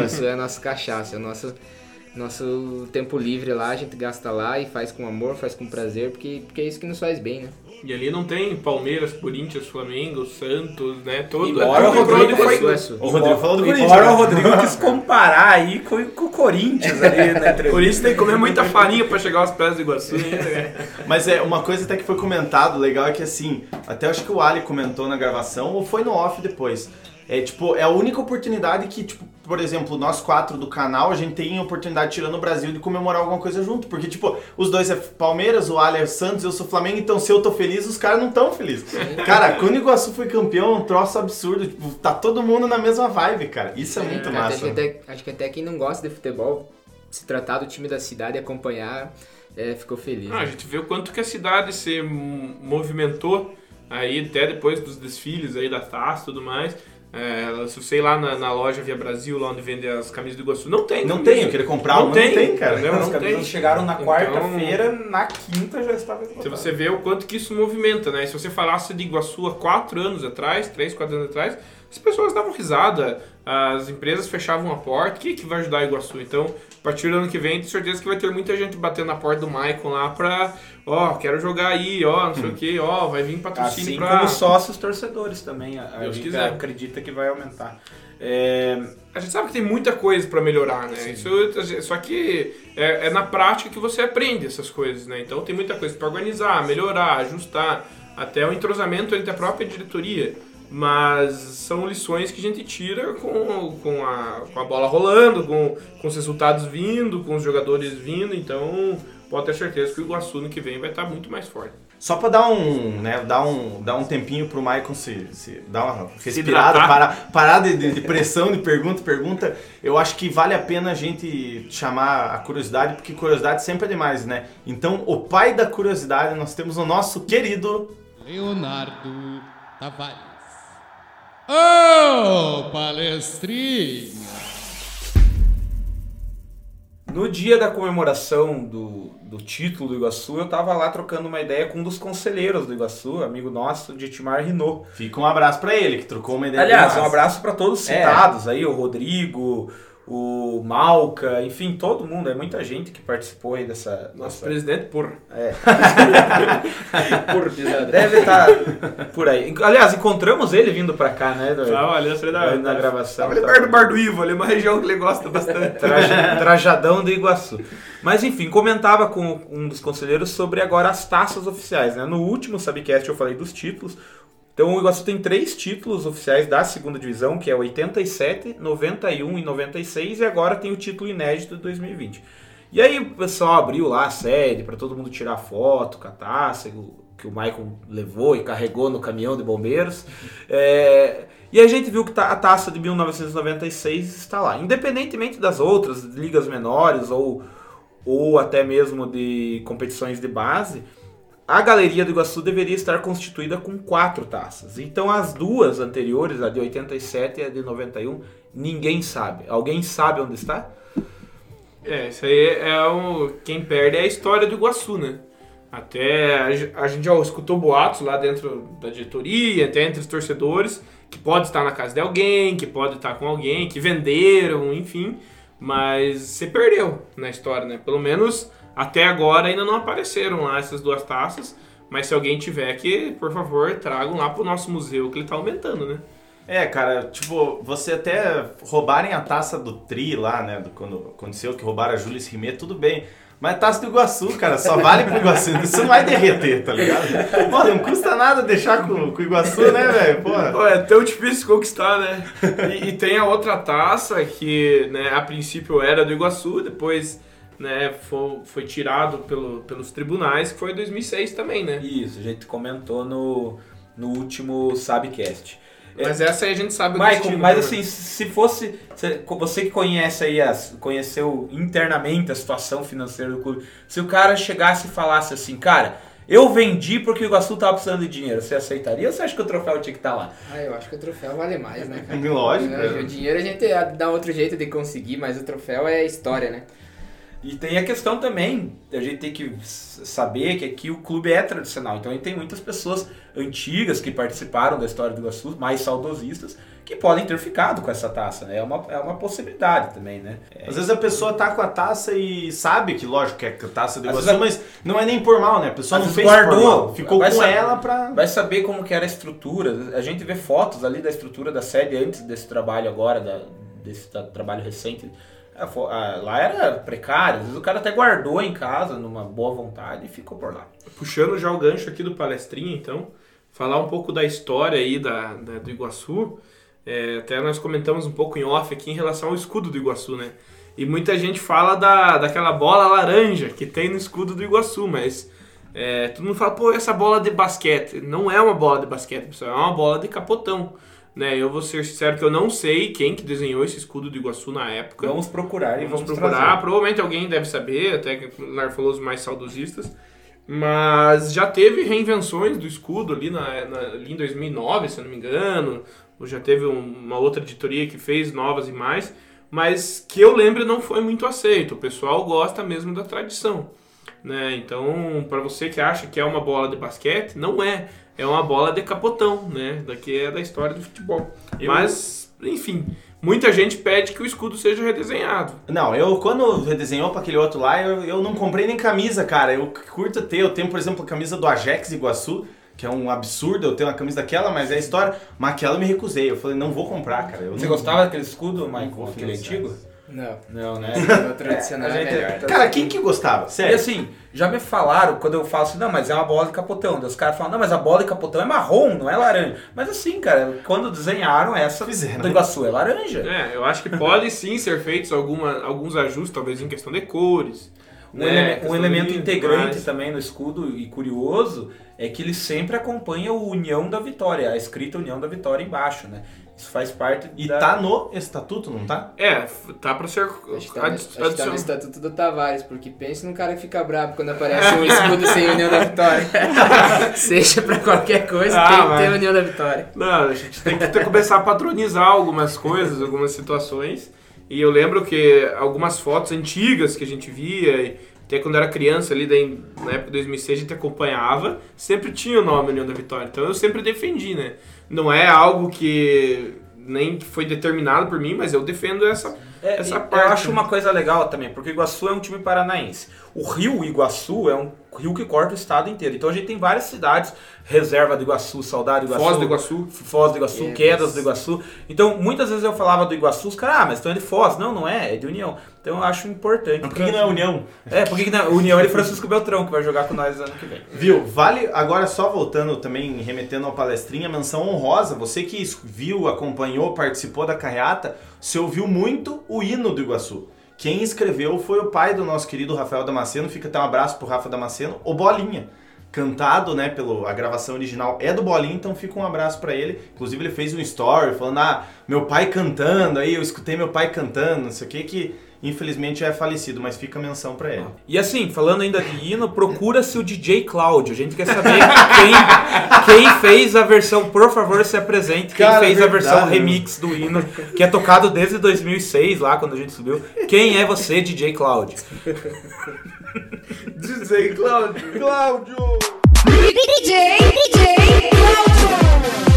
Isso é a nossa cachaça, é o nosso, nosso tempo livre lá, a gente gasta lá e faz com amor, faz com prazer, porque, porque é isso que nos faz bem, né? E ali não tem Palmeiras, Corinthians, Flamengo, Santos, né? Todo, Embora é o Rodrigo foi-. O Rodrigo falou do Corinthians. Embora o Rodrigo quis comparar aí com, com o Corinthians ali na entrevista. Por isso tem que comer muita farinha pra chegar aos pés do Iguaçu. né? Mas é uma coisa até que foi comentado, legal é que assim, até acho que o Ali comentou na gravação ou foi no off depois. É tipo, é a única oportunidade que, tipo, por exemplo, nós quatro do canal, a gente tem a oportunidade tirando o Brasil de comemorar alguma coisa junto. Porque, tipo, os dois é Palmeiras, o Ali é Santos, eu sou Flamengo, então se eu tô feliz, os caras não tão felizes. Cara, quando o Iguaçu foi campeão, é um troço absurdo. Tipo, tá todo mundo na mesma vibe, cara. Isso é muito Até- massa. Acho que, até, acho que até quem não gosta de futebol, se tratar do time da cidade e acompanhar, é, ficou feliz. Ah, a né? gente vê o quanto que a cidade se movimentou aí até depois dos desfiles aí da taça e tudo mais. É, se você ir lá na, na loja Via Brasil, lá onde vende as camisas do Iguaçu, não tem. Não camisa. tem, eu queria comprar Não uma, tem, não tem, cara. entendeu? As Não camisas tem. chegaram na Então- quarta-feira, na quinta já estava Se esgotado. você vê o quanto que isso movimenta, né? Se você falasse de Iguaçu há quatro anos atrás, três, quatro anos atrás, as pessoas davam risada, as empresas fechavam a porta. O que, que vai ajudar a Iguaçu? Então, a partir do ano que vem, tenho certeza que vai ter muita gente batendo na porta do Maicon lá pra, ó, quero jogar aí, ó, não sei o que, ó, vai vir patrocínio Assim pra. como sócios torcedores também. A, Deus gente quiser. acredita que vai aumentar. É, A gente sabe que tem muita coisa pra melhorar, né? Isso, só que é, é na prática que você aprende essas coisas, né? Então tem muita coisa pra organizar, melhorar, ajustar, até o entrosamento entre a própria diretoria. Mas são lições que a gente tira com, com, a, com a bola rolando, com, com os resultados vindo, com os jogadores vindo. Então pode ter certeza que o Iguaçu no que vem vai estar muito mais forte. Só pra dar um, né, dar um, dar um tempinho pro Maicon se, se dar uma respirada, parar, parar de, de- de pressão, de pergunta, pergunta, eu acho que vale a pena a gente chamar a curiosidade, porque curiosidade sempre é demais, né? Então, o pai da curiosidade, nós temos o nosso querido Leonardo Tavares. Ô, palestrinha! No dia da comemoração do, do título do Iguaçu, eu tava lá trocando uma ideia com um dos conselheiros do Iguaçu, amigo nosso, de Timar Rinô. Fica um abraço pra ele, que trocou uma ideia Aliás, um abraço para todos os É. citados aí, o Rodrigo, o Malca, enfim, todo mundo, é muita gente que participou aí dessa... Nosso dessa- presidente, porra. É. Deve estar por aí. Aliás, encontramos ele vindo pra cá, né? do- Tava ali, essa da, na gravação. Tava ali perto do Bar do Ivo, ali é uma região que ele gosta bastante. Traja- Trajadão do Iguaçu. Mas enfim, comentava com um dos conselheiros sobre agora as taças oficiais. Né? No último Subcast eu falei dos títulos. Então o Iguaçu tem três títulos oficiais da segunda divisão, que é 87, 91 e 96, e agora tem o título inédito de 2020. E aí o pessoal abriu lá a sede para todo mundo tirar foto com a taça que o Michael levou e carregou no caminhão de bombeiros. É, e a gente viu que a taça de 1996 está lá. Independentemente das outras ligas menores ou, ou até mesmo de competições de base, a galeria do Iguaçu deveria estar constituída com quatro taças. Então as duas anteriores, a de 87 e a de 91, ninguém sabe. Alguém sabe onde está? É, isso aí é o. Quem perde é a história do Iguaçu, né? Até a, ge- a gente já escutou boatos lá dentro da diretoria, até entre os torcedores, que pode estar na casa de alguém, que pode estar com alguém, que venderam, enfim. Mas você perdeu na história, né? Pelo menos até agora ainda não apareceram lá essas duas taças. Mas se alguém tiver aqui, por favor, tragam lá pro nosso museu, que ele tá aumentando, né? É, cara, tipo, você até roubarem a taça do Tri lá, né? Do, quando aconteceu que roubaram a Júlia Rimet, tudo bem. Mas taça do Iguaçu, cara, só vale pro Iguaçu. Isso não vai derreter, tá ligado? Pô, não custa nada deixar com, com o Iguaçu, né, velho? Pô. Pô, é tão difícil conquistar, né? E, e tem a outra taça que, né, a princípio era do Iguaçu, depois, né, foi, foi tirado pelo, pelos tribunais, que foi em 2006 também, né? Isso, a gente comentou no, no último Sabcast. Mas essa aí a gente sabe o Michael, destino, mas né? assim, se fosse. se- Você que conhece aí, as, conheceu internamente a situação financeira do clube, se o cara chegasse e falasse assim, cara, eu vendi porque o Iguaçu tava precisando de dinheiro, você aceitaria ou você acha que o troféu tinha que estar lá? Ah, eu acho que o troféu vale mais, né, cara? Lógico. Né, O dinheiro a gente dá outro jeito de conseguir, mas o troféu é história, né? E tem a questão também, a gente tem que saber que aqui o clube é tradicional. Então tem muitas pessoas antigas que participaram da história do Iguaçu, mais saudosistas, que podem ter ficado com essa taça. né? É uma, é uma possibilidade também, né? É, Às vezes a pessoa tá com a taça e sabe que, lógico, que é a taça Às Iguaçu, mas não é nem por mal, né? A pessoa não fez guardou, por mal. Ficou com saber. ela pra... Vai saber como que era a estrutura. A gente vê fotos ali da estrutura da sede antes desse trabalho agora, da- desse tra- trabalho recente. Lá era precário, às vezes o cara até guardou em casa, numa boa vontade, e ficou por lá. Puxando já o gancho aqui do palestrinha, então, falar um pouco da história aí da, da- do Iguaçu. É, até nós comentamos um pouco em off aqui em relação ao escudo do Iguaçu, né? E muita gente fala da, daquela bola laranja que tem no escudo do Iguaçu, mas é, todo mundo fala, pô, essa bola de basquete. Não é uma bola de basquete, pessoal, é uma bola de capotão. Né? Eu vou ser sincero que eu não sei quem que desenhou esse escudo do Iguaçu na época. Vamos procurar e Vamos vamos, procurar, trazer. provavelmente alguém deve saber, até que o Lar falou os mais saudosistas. Mas já teve reinvenções do escudo ali, na, na- ali em 2009, se eu não me engano. Ou já teve um- uma outra editoria que fez novas e mais. Mas que eu lembro não foi muito aceito. O pessoal gosta mesmo da tradição. Né? Então, para você que acha que é uma bola de basquete, não é. É uma bola de capotão, né? Daqui é da história do futebol. Mas, enfim, muita gente pede que o escudo seja redesenhado. Não, eu quando redesenhou pra aquele outro lá, eu, eu não comprei nem camisa, cara. Eu curto ter, eu tenho, por exemplo, a camisa do Ajax Iguaçu, que é um absurdo eu ter uma camisa daquela, mas é a história. Mas aquela eu me recusei. Eu falei, não vou comprar, cara. Eu Você não- gostava daquele escudo, Michael, aquele antigo? Não. Não, né? O tradicional A é gente- melhor. Cara, quem que gostava? E Sério. assim, já me falaram, quando eu falo assim, não, mas é uma bola de capotão. Daí os caras falam, não, mas a bola de capotão é marrom, não é laranja. Mas assim, cara, quando desenharam essa Fizeram. do Iguaçu é laranja. É, eu acho que pode sim ser feitos alguma, alguns ajustes, talvez em questão de cores. Um, né, eleme- um elemento integrante mas- também no escudo e curioso é que ele sempre acompanha o União da Vitória, a escrita União da Vitória embaixo, né? Isso faz parte E da... tá no estatuto, não tá? É, tá pra ser Acho que tá, no, acho que tá no estatuto do Tavares, porque pense num cara que fica bravo quando aparece um escudo sem União da Vitória. Seja pra qualquer coisa, Ah, tem que mas- ter União da Vitória. Não, a gente tem que ter- começar a patronizar algumas coisas, algumas situações. E eu lembro que algumas fotos antigas que a gente via, e até quando era criança ali, daí, na época de 2006, a gente acompanhava, sempre tinha o nome União da Vitória. Então eu sempre defendi, né? Não é algo que nem foi determinado por mim, mas eu defendo essa, É, essa parte. Eu acho uma coisa legal também, porque o Iguaçu é um time paranaense. O rio Iguaçu é um rio que corta o estado inteiro. Então a gente tem várias cidades, Reserva do Iguaçu, Saudade do Iguaçu, Foz do Iguaçu. Foz do Iguaçu, Quedas. Quedas do Iguaçu. Então muitas vezes eu falava do Iguaçu, os caras, ah, mas estão é de Foz. Não, não é, é de União. Então eu acho importante. Por que, que não é União? É, por que que não? O União é Francisco Beltrão, que vai jogar com nós ano que vem. Viu? Vale, agora só voltando também, remetendo ao palestrinha, menção honrosa. Você que viu, acompanhou, participou da carreata, você ouviu muito o hino do Iguaçu. Quem escreveu foi o pai do nosso querido Rafael Damasceno. Fica até um abraço pro Rafa Damasceno, o Bolinha. Cantado, né, pelo, a gravação original é do Bolinha, então fica um abraço pra ele. Inclusive ele fez um story falando, ah, meu pai cantando, aí eu escutei meu pai cantando, não sei o que, que infelizmente é falecido, mas fica a menção pra ele. E assim, falando ainda de hino, procura-se o DJ Cláudio. A gente quer saber quem, quem fez a versão, por favor, se apresente. Quem Cara, fez a verdade, versão né? remix do hino, que é tocado desde 2006, lá quando a gente subiu. Quem é você, DJ Cláudio? Dizer, Cláudio. Cláudio! DJ, DJ, Cláudio.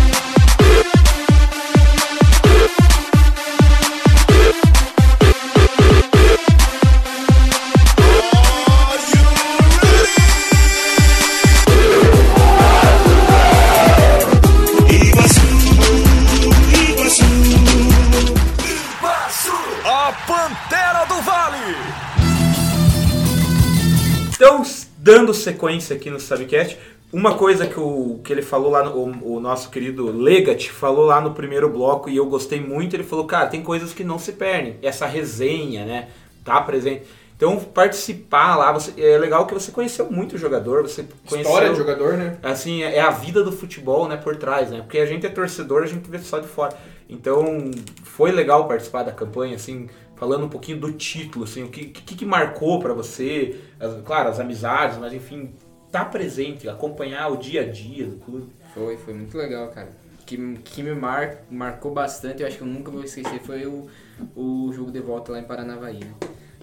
Dando sequência aqui no Subcast, uma coisa que, o, que ele falou lá, no, o, o nosso querido Legat falou lá no primeiro bloco e eu gostei muito, ele falou, cara, tem coisas que não se perdem. Essa resenha, né, tá presente. Então, participar lá, você, é legal que você conheceu muito o jogador, você conheceu... História de jogador, né? Assim, é a vida do futebol, né, por trás, né? Porque a gente é torcedor, a gente vê só de fora. Então, foi legal participar da campanha, assim, falando um pouquinho do título, assim, o que, que, que marcou pra você, as- claro, as amizades, mas enfim, tá presente, acompanhar o dia a dia do clube. Foi, foi muito legal, cara. Que, que me mar, marcou bastante, eu acho que eu nunca vou esquecer, foi o, o jogo de volta lá em Paranavaí, né?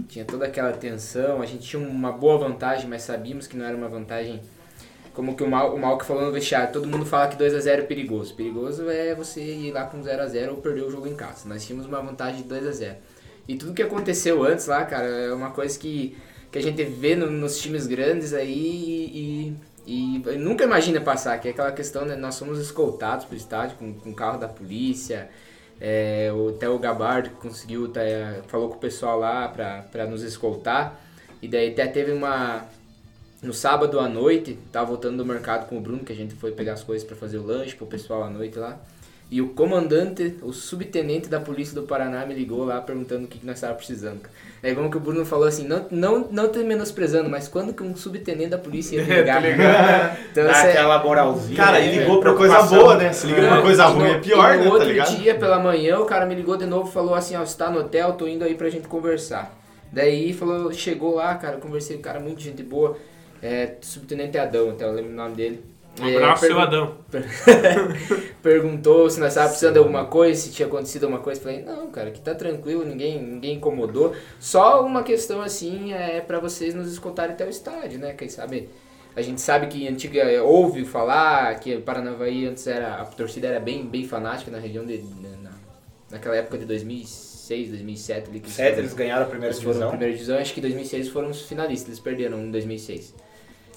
Tinha toda aquela tensão, a gente tinha uma boa vantagem, mas sabíamos que não era uma vantagem como que o Mal, o Mal que falou no vestiário, todo mundo fala que 2x0 é perigoso. Perigoso é você ir lá com 0x0 ou perder o jogo em casa. Nós tínhamos uma vantagem de 2x0. E tudo que aconteceu antes lá, cara, é uma coisa que, que a gente vê no- nos times grandes aí e, e nunca imagina passar, que é aquela questão, né? Nós somos escoltados pro estádio com, com carro da polícia. É, o, até o Gabardo conseguiu, tá, falou com o pessoal lá pra, pra nos escoltar. E daí até teve uma, no sábado à noite, tava voltando do mercado com o Bruno, que a gente foi pegar as coisas pra fazer o lanche pro pessoal à noite lá. E o comandante, o subtenente da polícia do Paraná me ligou lá perguntando o que, que nós estávamos precisando. Aí como que o Bruno falou assim, não, não, não te menosprezando, mas quando que um subtenente da polícia ia ligar? então, Dá é- aquela moralzinha. Cara, né, e ligou pra coisa boa, né? Se liga pra coisa e ruim é pior, e no né? Tá outro ligado? dia, pela manhã, o cara me ligou de novo e falou assim, ó, você tá no hotel, tô indo aí pra gente conversar. Daí falou, chegou lá, cara, conversei com o cara, muito gente boa. É, subtenente Adão, até eu lembro o nome dele. Um É, abraço, seu pergun- Adão. Perguntou se nós estávamos precisando de alguma coisa, se tinha acontecido alguma coisa. Falei, não, cara, que tá tranquilo, ninguém, ninguém incomodou. Só uma questão assim é pra vocês nos escutarem até o estádio, né? Quem sabe. A gente sabe que antiga ouve falar que Paranavaí antes era a torcida era bem bem fanática na região de na, naquela época de 2006, 2007 ali que eles Sete, foram- eles ganharam a primeira eles foram divisão. na primeira divisão, acho que em 2006 foram os finalistas, eles perderam em 2006.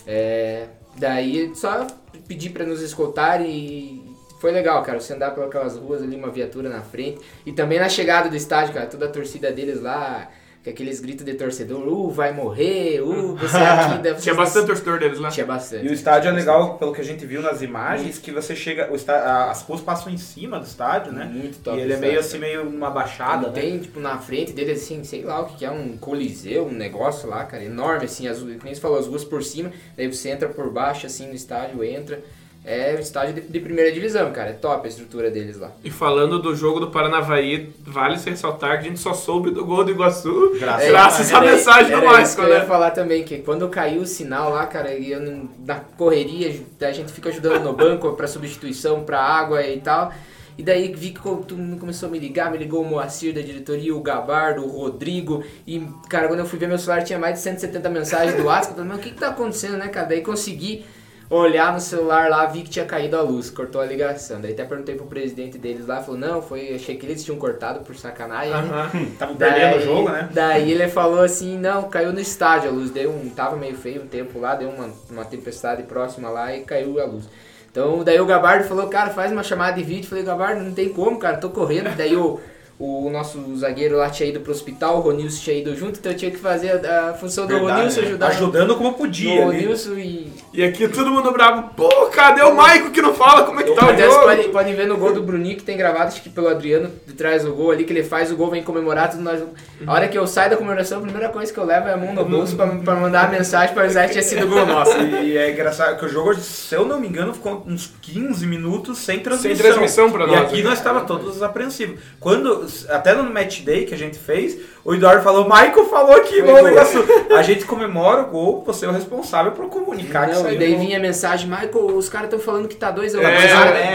É, daí só pedi pra nos escoltar e foi legal, cara, você andar por aquelas ruas ali, uma viatura na frente. E também na chegada do estádio, cara, toda a torcida deles lá, com aqueles gritos de torcedor, uh, vai morrer, uh, você aqui deve Tinha bastante torcedor deles lá. Tinha bastante. E o estádio é legal, pelo que a gente viu nas imagens, que você chega, o está, as ruas passam em cima do estádio, né? Muito top. E ele é meio assim, meio numa baixada, né? tem, tipo, na frente dele, assim, sei lá o que, que é, um coliseu, um negócio lá, cara, enorme, assim, as, como você falou, as ruas por cima, daí você entra por baixo, assim, no estádio, entra. É um estádio de, de primeira divisão, cara, é top a estrutura deles lá. E falando do jogo do Paranavaí, vale se ressaltar que a gente só soube do gol do Iguaçu Graças graças É, à mensagem do Era isso que Maicon, eu ia né? falar também, que quando caiu o sinal lá, cara, e eu na correria, a gente fica ajudando no banco pra substituição, pra água e tal. E daí vi que todo mundo começou a me ligar, me ligou o Moacir da diretoria, o Gabardo, o Rodrigo. E, cara, quando eu fui ver meu celular tinha mais de 170 mensagens do WhatsApp. Eu falei, mas o que que tá acontecendo, né, cara? Daí consegui olhar no celular lá, vi que tinha caído a luz, cortou a ligação. Daí até perguntei pro presidente deles lá, falou, não, foi, achei que eles tinham cortado por sacanagem. né? Aham. Estavam perdendo o jogo, né? Daí ele falou assim, não, caiu no estádio a luz, deu um, tava meio feio um tempo lá, deu uma, uma tempestade próxima lá e caiu a luz. Então daí o Gabardo falou, cara, faz uma chamada de vídeo, falei, Gabardo, não tem como, cara, tô correndo. Daí o, o nosso zagueiro lá tinha ido pro hospital, o Ronilson tinha ido junto, então eu tinha que fazer a, a função do Verdade, Ronilson, né? ajudar Ajudando como podia. Ronilson e... E aqui todo mundo bravo. Pô, cadê o Maicon que não fala como é que tá o jogo? podem, podem ver no gol do Bruninho que tem gravado, acho que pelo Adriano, de trás do gol ali, que ele faz o gol, vem comemorar, tudo nós... A hora que eu saio da comemoração, a primeira coisa que eu levo é a mão no bolso pra, pra mandar a mensagem pra avisar que tinha sido gol nosso. E é engraçado que o jogo, se eu não me engano, ficou uns 15 minutos sem transmissão. Sem transmissão pra E nós, aqui né? nós estávamos todos apreensivos. Quando, até no match day que a gente fez, o Eduardo falou, Michael falou aqui, Foi gol do. Iguaçu. A gente comemora o gol, você é o responsável por comunicar que Não, saiu e daí vinha a mensagem, Michael, os caras estão falando que tá 2x1, É,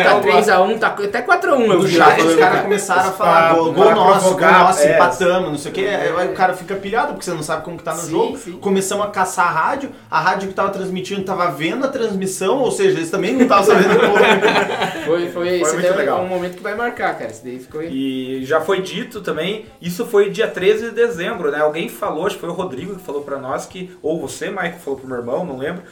é, tá eu- 3x1, tá até 4x1 eu No vi lá chat os caras cara. começaram a falar gol, gol nosso, gol provocar, nosso, é. empatamos, não sei o que. Aí o cara fica pilhado porque você não sabe como que tá no Sim, jogo. sim. Começamos a caçar a rádio, a rádio que tava transmitindo tava vendo a transmissão, ou seja, eles também não estavam sabendo como. Foi, foi, esse muito daí é legal. um momento que vai marcar, cara, esse daí ficou... E já foi dito também, isso foi dia 13 de dezembro, né? Alguém falou, acho que foi o Rodrigo que falou pra nós que, ou você, Michael, falou pro meu irmão, não lembro,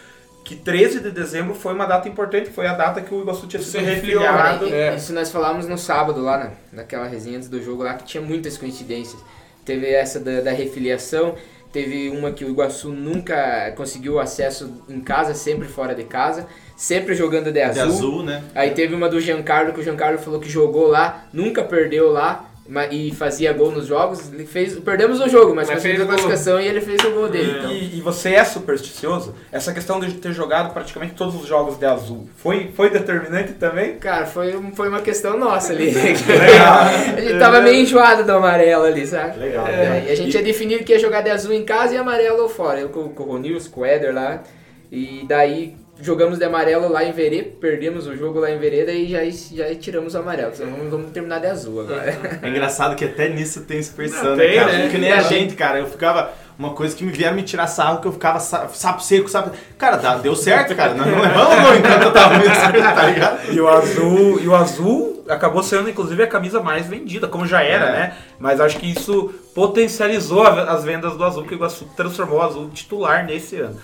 que 13 de dezembro foi uma data importante, foi a data que o Iguaçu tinha sido refiliado. E- É. Isso nós falamos no sábado lá, na, naquela resenha antes do jogo lá, que tinha muitas coincidências. Teve essa da, da refiliação, teve uma que o Iguaçu nunca conseguiu acesso em casa, sempre fora de casa, sempre jogando de De azul. azul, né? Aí teve uma do Giancarlo, que o Giancarlo falou que jogou lá, nunca perdeu lá. E fazia gol nos jogos, ele fez, perdemos o jogo, mas, Mas conseguimos a fez gol. classificação e ele fez o gol dele. Então, E, e você é supersticioso? Essa questão de ter jogado praticamente todos os jogos de azul foi, foi determinante também? Cara, foi, foi uma questão nossa ali. a gente tava meio enjoado do amarelo ali, sabe? Legal. É, e a gente tinha definido que ia jogar de azul em casa e amarelo fora. Eu com, com o Ronils, com o Éder lá. E daí jogamos de amarelo lá em Vereda, perdemos o jogo lá em Vereda e já, já tiramos o amarelo. Então vamos, vamos terminar de azul agora. É engraçado que até nisso tem superstição, Não, né, tem, cara? né? Que nem a gente, cara. Eu ficava. Uma coisa que me vieram me tirar sarro, que eu ficava sa- sapo seco, sapo. Cara, dá- deu certo, cara. Nós não levamos gol enquanto eu tava meio certo, tá ligado? E o azul, e o azul acabou sendo inclusive a camisa mais vendida, como já era, É. né? Mas acho que isso potencializou as vendas do azul, porque o Iguaçu transformou o azul titular nesse ano.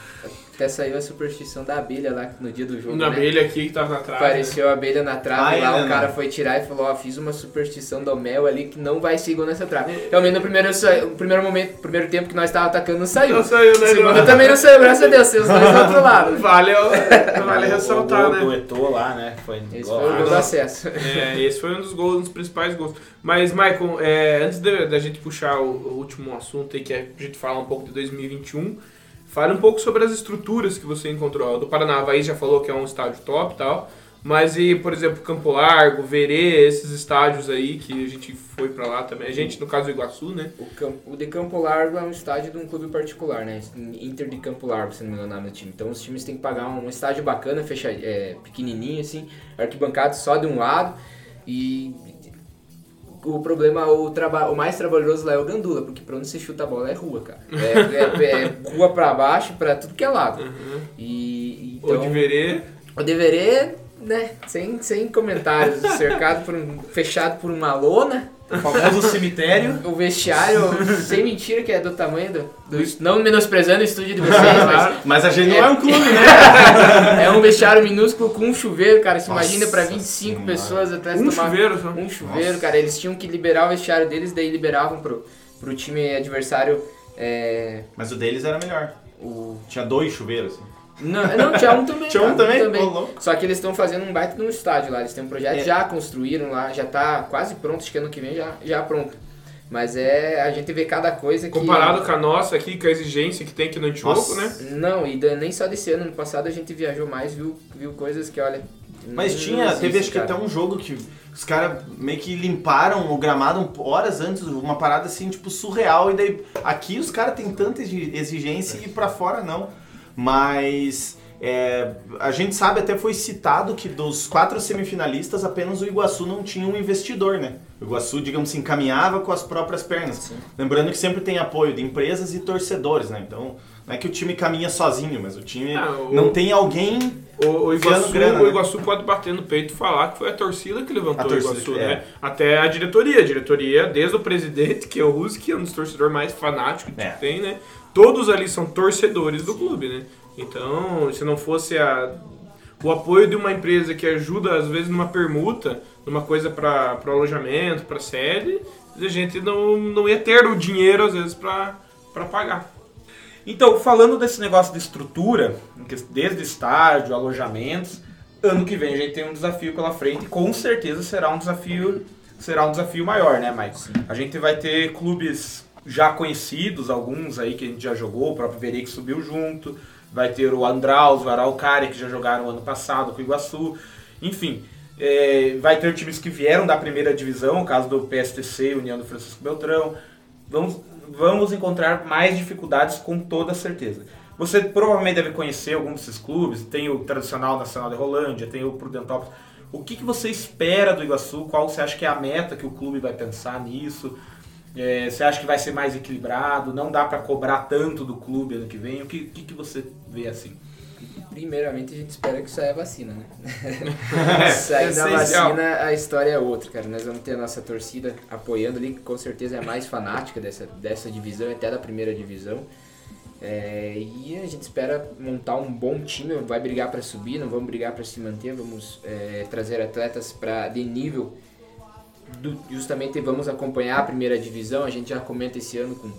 Até saiu a superstição da abelha lá no dia do jogo. Na né? abelha aqui que tava na trave. Apareceu a abelha na trave Ah, lá, é, o cara né? foi tirar e falou, ó, fiz uma superstição do mel ali que não vai ser gol nessa trave. Realmente no primeiro, no primeiro momento, primeiro tempo que nós tava atacando não saiu. Não saiu, né? O segundo Não. também não saiu, graças a Deus, seus dois do outro lado. Vale, vale ressaltar, o, né? gol do Eto'o lá, né? Foi Esse gol- foi o gol do acesso. É, esse foi um dos gols, um dos principais gols. Mas, Michael, é, antes da da gente puxar o, o último assunto aí, que é a gente falar um pouco de 2021, fale um pouco sobre as estruturas que você encontrou. Do Paraná, Havaí já falou que é um estádio top e tal. Mas e, por exemplo, Campo Largo, Verê, esses estádios aí que a gente foi pra lá também. A gente, no caso do Iguaçu, né? O, campo, o de Campo Largo é um estádio de um clube particular, né? Inter de Campo Largo, se não me engano o nome do time. Então os times têm que pagar um estádio bacana, fecha, é, pequenininho assim, arquibancado só de um lado. E o problema, o, traba, o mais trabalhoso lá é o Gandula, porque pra onde você chuta a bola é rua, cara. É, é- é rua pra baixo, pra tudo que é lado. E, Ou então, de Verê. o deverê, né, sem, sem comentários, cercado por um, fechado por uma lona. O famoso cemitério. O vestiário, sem mentira, que é do tamanho do, do- Não menosprezando o estúdio de vocês, mas. Mas a gente não é um clube, né? É um vestiário minúsculo com um chuveiro, cara. Se imagina pra 25 Senhora. pessoas atrás Um tomar- chuveiro só. Um chuveiro, Nossa. cara. Eles tinham que liberar o vestiário deles, daí liberavam pro, pro time adversário. É, Mas o deles era melhor. o... Tinha dois chuveiros. assim. Não, não, tinha um também. Um cara, também? Louco. Só que eles estão fazendo um baita num estádio lá. Eles têm um projeto, É. já construíram lá, já tá quase pronto, acho que ano que vem já, já pronto. Mas é. A gente vê cada coisa que. Comparado com a nossa aqui, com a exigência que tem aqui no Antioco, Nossa. né? Não, e da- nem só desse ano, ano passado a gente viajou mais, viu, viu coisas que, olha. Mas não tinha, existe, teve acho que até um jogo que os caras meio que limparam o gramado horas antes, uma parada assim, tipo, surreal. E daí aqui os caras têm tanta exi- exigência e pra fora não. Mas é, a gente sabe, até foi citado que dos quatro semifinalistas, apenas o Iguaçu não tinha um investidor, né? O Iguaçu, digamos assim, caminhava com as próprias pernas. Lembrando que sempre tem apoio de empresas e torcedores, né? Então, não é que o time caminha sozinho, mas o time Ah, o- não tem alguém O, o Iguaçu, grana, o né? Iguaçu pode bater no peito e falar que foi a torcida que levantou A o torcida Iguaçu, é. né? Até a diretoria. A diretoria, desde o presidente, que é o Ruski, que é um dos torcedores mais fanáticos que É. tem, né? Todos ali são torcedores do clube, né? Então, se não fosse a, o apoio de uma empresa que ajuda, às vezes, numa permuta, numa coisa para alojamento, para sede, a gente não, não ia ter o dinheiro, às vezes, para pagar. Então, falando desse negócio de estrutura, desde estádio, alojamentos, ano que vem a gente tem um desafio pela frente e com certeza será um desafio, será um desafio maior, né, Mike? A gente vai ter clubes já conhecidos, alguns aí que a gente já jogou, o próprio Verê que subiu junto, vai ter o Andraus, o Araucária que já jogaram ano passado com o Iguaçu, enfim. é, vai ter times que vieram da primeira divisão, o caso do PSTC, União do Francisco Beltrão. Vamos, vamos encontrar mais dificuldades com toda certeza. Você provavelmente deve conhecer algum desses clubes, tem o tradicional Nacional de Rolândia, tem o Prudentópolis. O que, que você espera do Iguaçu? Qual você acha que é a meta que o clube vai pensar nisso? É, você acha que vai ser mais equilibrado? Não dá para cobrar tanto do clube ano que vem? O que, que, que você vê assim? Primeiramente a gente espera que saia a vacina, né? Sair da vacina, a história é outra, cara. Nós vamos ter a nossa torcida apoiando ali, que com certeza é a mais fanática dessa, dessa divisão, até da primeira divisão. É, e a gente espera montar um bom time, vai brigar para subir, não vamos brigar para se manter, vamos é, trazer atletas para de nível. Do- justamente vamos acompanhar a primeira divisão, a gente já comenta esse ano com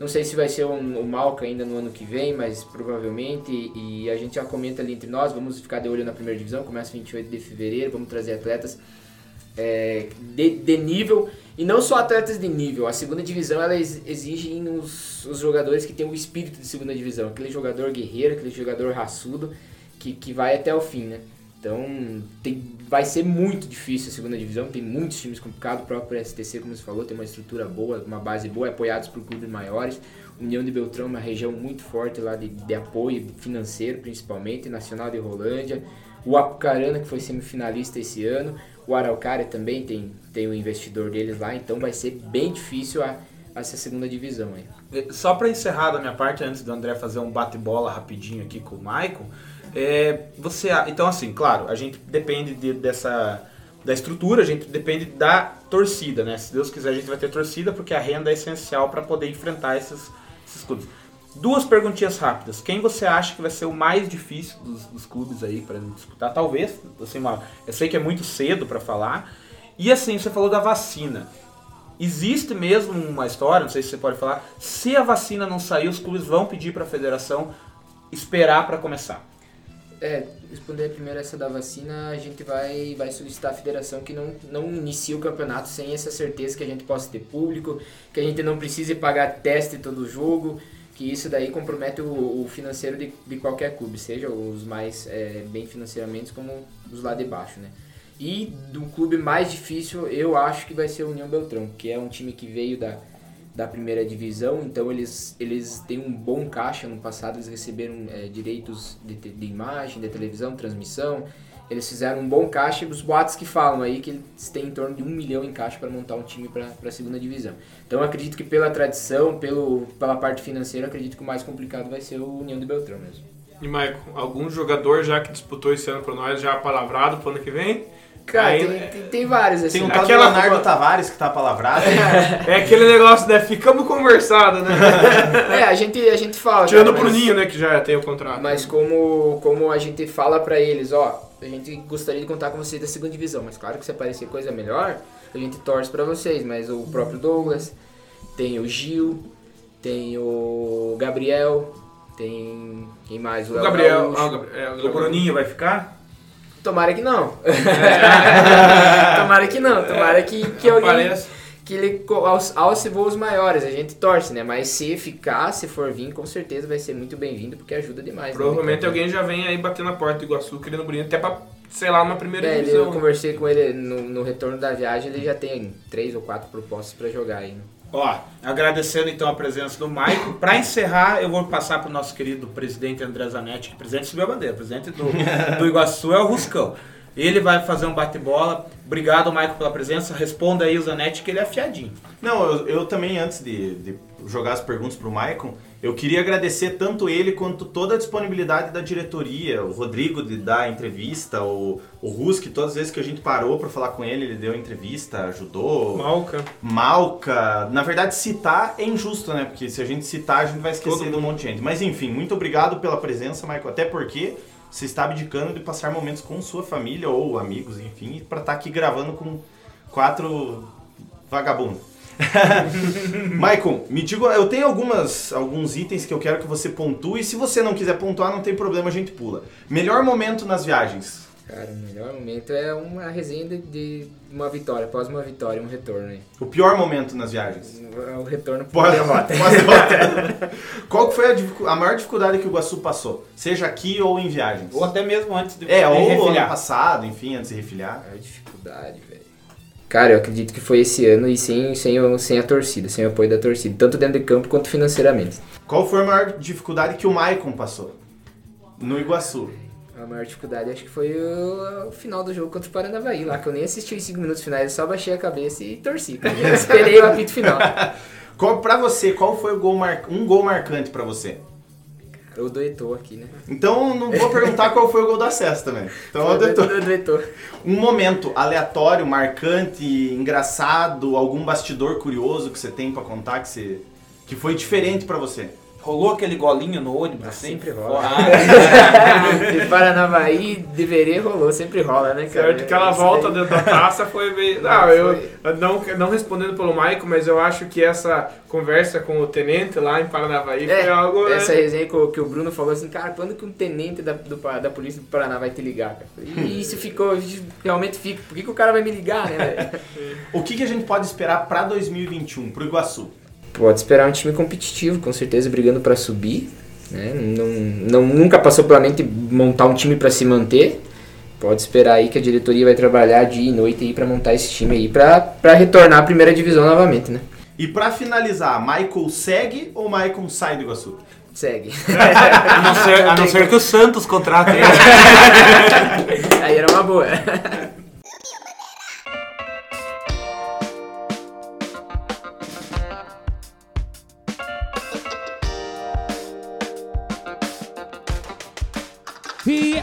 não sei se vai ser um- o Malca ainda no ano que vem, mas provavelmente. E a gente já comenta ali entre nós. Vamos ficar de olho na primeira divisão. Começa 28 de fevereiro. Vamos trazer atletas. é, de, de nível. E não só atletas de nível, a segunda divisão ela ex- exige os, os jogadores que têm o espírito de segunda divisão, aquele jogador guerreiro, aquele jogador raçudo que, que vai até o fim, né? Então tem, vai ser muito difícil a segunda divisão, tem muitos times complicados, o próprio STC, como você falou, tem uma estrutura boa, uma base boa, apoiados por clubes maiores. União de Beltrão é uma região muito forte lá de, de apoio financeiro, principalmente, Nacional de Rolândia. O Apucarana, que foi semifinalista esse ano. O Araucária também tem, tem o investidor deles lá, então vai ser bem difícil a, essa segunda divisão aí. Só para encerrar da minha parte, antes do André fazer um bate-bola rapidinho aqui com o Maicon, é, você, então assim, claro, a gente depende de- dessa da estrutura, a gente depende da torcida, né? Se Deus quiser, a gente vai ter torcida porque a renda é essencial para poder enfrentar esses, esses clubes. Duas perguntinhas rápidas. Quem você acha que vai ser o mais difícil dos, dos clubes aí para disputar? Talvez, assim, uma, eu sei que é muito cedo para falar. E assim, você falou da vacina. Existe mesmo uma história, não sei se você pode falar, se a vacina não sair, os clubes vão pedir para a federação esperar para começar. É, responder primeiro essa da vacina, a gente vai, vai solicitar à federação que não, não inicie o campeonato sem essa certeza que a gente possa ter público, que a gente não precise pagar teste todo jogo, que isso daí compromete o, o financeiro de, de qualquer clube, seja os mais é, bem financeiramente como os lá de baixo, né? E do clube mais difícil, eu acho que vai ser o União Beltrão, que é um time que veio da, da primeira divisão, então eles, eles têm um bom caixa. No passado eles receberam é, direitos de, de imagem, de televisão, transmissão. Eles fizeram um bom caixa e os boatos que falam aí que eles têm em torno de um milhão em caixa para montar um time para a segunda divisão. Então acredito que pela tradição, pelo, pela parte financeira, acredito que o mais complicado vai ser o União de Beltrão mesmo. E, Maicon, algum jogador já que disputou esse ano pra nós, já palavrado pro ano que vem? Cara, Aí- tem, tem, tem vários assim. Tem um tal do Aquela Leonardo Copa- Tavares que tá palavrado. É aquele negócio, né? Ficamos conversados, né? É, a gente, a gente fala. Tirando o cara, mas- Bruninho, né? Que já tem o contrato. Mas como, como a gente fala pra eles, ó, a gente gostaria de contar com vocês da segunda divisão, mas claro que se aparecer coisa melhor, a gente torce pra vocês, mas o próprio Douglas, tem o Gil, tem o Gabriel, tem quem mais? o Gabriel. Ah, o Gabriel. é, o O Gabriel. Bruninho vai ficar? Tomara que não. tomara que não, tomara que, que alguém Apareça. que ele alce voos maiores, a gente torce, né? Mas se ficar, se for vir, com certeza vai ser muito bem-vindo, porque ajuda demais. né? Provavelmente Então, alguém já vem aí bater na porta do Iguaçu querendo Bruninho, até pra, sei lá, numa primeira É, divisão. eu conversei com ele no, no retorno da viagem, ele já tem três ou quatro propostas pra jogar aí. né? Ó, agradecendo então a presença do Maicon. Para encerrar, eu vou passar para o nosso querido presidente André Zanetti, que presidente subiu a bandeira, presidente do, do Iguaçu é o Ruscão. Ele vai fazer um bate-bola. Obrigado, Maicon, pela presença. Responda aí o Zanetti, que ele é afiadinho. Não, eu, eu também, antes de, de jogar as perguntas pro Maicon, eu queria agradecer tanto ele quanto toda a disponibilidade da diretoria, o Rodrigo de dar entrevista, o, o Ruski, todas as vezes que a gente parou para falar com ele, ele deu entrevista, ajudou. Malca. Malca. Na verdade, citar é injusto, né? Porque se a gente citar, a gente vai esquecer de um monte de gente. Mas enfim, muito obrigado pela presença, Michael. Até porque você está abdicando de passar momentos com sua família ou amigos, enfim, para estar aqui gravando com quatro vagabundos. Maicon, me diga, eu tenho algumas, alguns itens que eu quero que você pontue. Se você não quiser pontuar, não tem problema, a gente pula. Melhor momento nas viagens. Cara, o melhor momento é uma resenha de, de uma vitória, após uma vitória, um retorno aí. O pior momento nas viagens. O retorno Pós- derrota. pós-derrota. Qual que foi a, a maior dificuldade que o Iguaçu passou? Seja aqui ou em viagens? Ou até mesmo antes de É, ou ano refilhar. passado, enfim, antes de refilhar. A dificuldade, velho. Cara, eu acredito que foi esse ano e sem, sem, sem a torcida, sem o apoio da torcida, tanto dentro de campo quanto financeiramente. Qual foi a maior dificuldade que o Maicon passou? No Iguaçu. Maior dificuldade acho que foi o, o final do jogo contra o Paranavaí, lá que eu nem assisti os 5 minutos finais, eu só baixei a cabeça e torci. cara. Eu esperei o apito final. Qual, pra você, qual foi o gol mar... um gol marcante pra você? O do Eto'o aqui, né? Então não vou perguntar qual foi o gol do acesso também. Então eu do, Eto'o. um momento aleatório, marcante, engraçado, algum bastidor curioso que você tem pra contar que você que foi diferente pra você. Rolou aquele golinho no ônibus assim? sempre rola. Ah, de Paranavaí, deveria rolou, sempre rola, né, cara? Certo, aquela volta daí. dentro da taça foi meio. Não, eu não, não respondendo pelo Maico, mas eu acho que essa conversa com o tenente lá em Paranavaí É, foi algo. né? essa resenha que o, Bruno falou assim, cara, quando que um tenente da, do, da polícia do Paraná vai te ligar, cara? E isso ficou, realmente fica, por que, que o cara vai me ligar, né, velho? O que, que a gente pode esperar pra 2021, pro Iguaçu? Pode esperar um time competitivo, com certeza brigando pra subir, né? Não, não, nunca passou pela mente montar um time pra se manter. Pode esperar aí que a diretoria vai trabalhar dia e noite aí para montar esse time aí pra, pra retornar à primeira divisão novamente, né? E pra finalizar, Michael segue ou Michael sai do Iguaçu? Segue. a não ser, a não ser que o Santos contrate ele. aí era uma boa.